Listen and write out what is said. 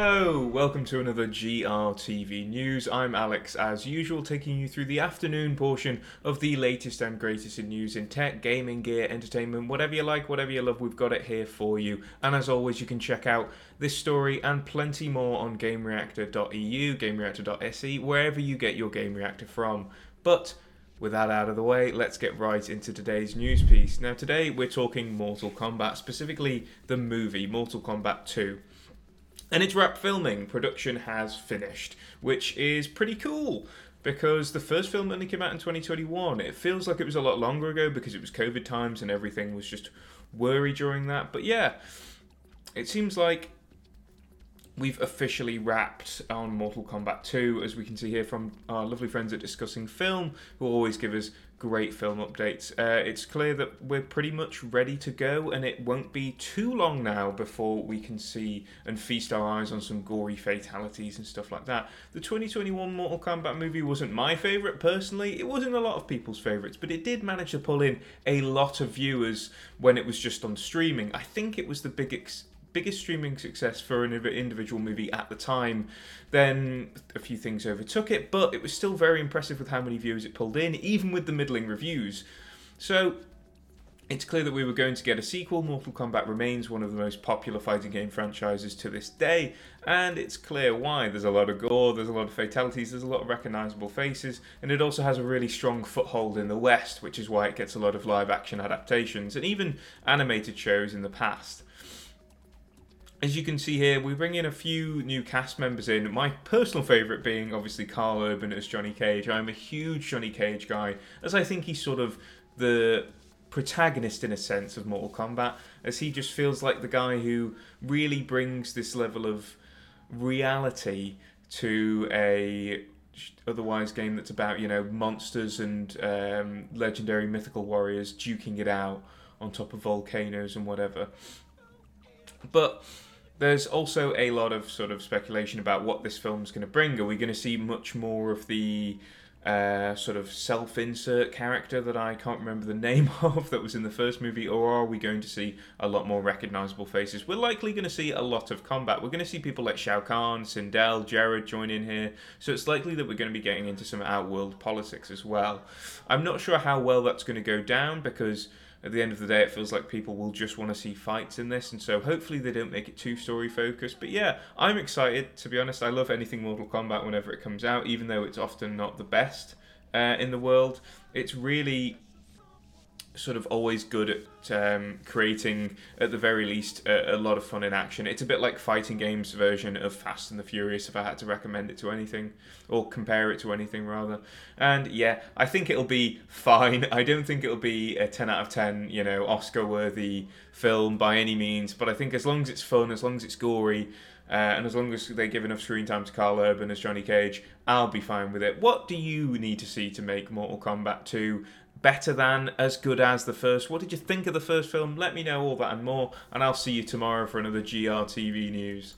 Hello, welcome to another GRTV News. I'm Alex, as usual, taking you through the afternoon portion of the latest and greatest in news in tech, gaming, gear, entertainment, whatever you like, whatever you love, we've got it here for you. And as always, you can check out this story and plenty more on GameReactor.eu, GameReactor.se, wherever you get your Game Reactor from. But with that out of the way, let's get right into today's news piece. Now, today we're talking Mortal Kombat, specifically the movie Mortal Kombat 2. And it's wrapped filming. Production has finished, which is pretty cool because the first film only came out in 2021. It feels like it was a lot longer ago because it was COVID times and everything was just worry during that. But yeah, it seems like we've officially wrapped on Mortal Kombat 2, as we can see here from our lovely friends at Discussing Film, who always give us great film updates. Uh, it's clear that we're pretty much ready to go, and it won't be too long now before we can see and feast our eyes on some gory fatalities and stuff like that. The 2021 Mortal Kombat movie wasn't my favourite personally, it wasn't a lot of people's favourites, but it did manage to pull in a lot of viewers when it was just on streaming. I think it was the biggest biggest streaming success for an individual movie at the time. Then a few things overtook it, but it was still very impressive with how many viewers it pulled in, even with the middling reviews. So it's clear that we were going to get a sequel. Mortal Kombat remains one of the most popular fighting game franchises to this day, and it's clear why. There's a lot of gore, there's a lot of fatalities, there's a lot of recognizable faces, and it also has a really strong foothold in the West, which is why it gets a lot of live action adaptations and even animated shows in the past as you can see here, we bring in a few new cast members in. My personal favourite being obviously Karl Urban as Johnny Cage. I'm a huge Johnny Cage guy, as I think he's sort of the protagonist in a sense of Mortal Kombat, as he just feels like the guy who really brings this level of reality to a otherwise game that's about you know monsters and um, legendary mythical warriors duking it out on top of volcanoes and whatever. But there's also a lot of sort of speculation about what this film's going to bring. Are we going to see much more of the uh, sort of self-insert character that I can't remember the name of that was in the first movie, or are we going to see a lot more recognizable faces? We're likely going to see a lot of combat. We're going to see people like Shao Kahn, Sindel, Jade join in here, so it's likely that we're going to be getting into some outworld politics as well. I'm not sure how well that's going to go down because at the end of the day, it feels like people will just want to see fights in this, and so hopefully they don't make it too story focused. But yeah, I'm excited. To be honest, I love anything Mortal Kombat whenever it comes out, even though it's often not the best uh, in the world. It's really sort of always good at um, creating, at the very least, a, a, lot of fun in action. It's a bit like fighting games version of Fast and the Furious, if I had to recommend it to anything, or compare it to anything rather. And yeah, I think it'll be fine. I don't think it'll be a 10 out of 10, you know, Oscar-worthy film by any means, but I think as long as it's fun, as long as it's gory, uh, and as long as they give enough screen time to Karl Urban as Johnny Cage, I'll be fine with it. What do you need to see to make Mortal Kombat 2 better than, as good as the first. What did you think of the first film? Let me know all that and more, and I'll see you tomorrow for another GRTV news.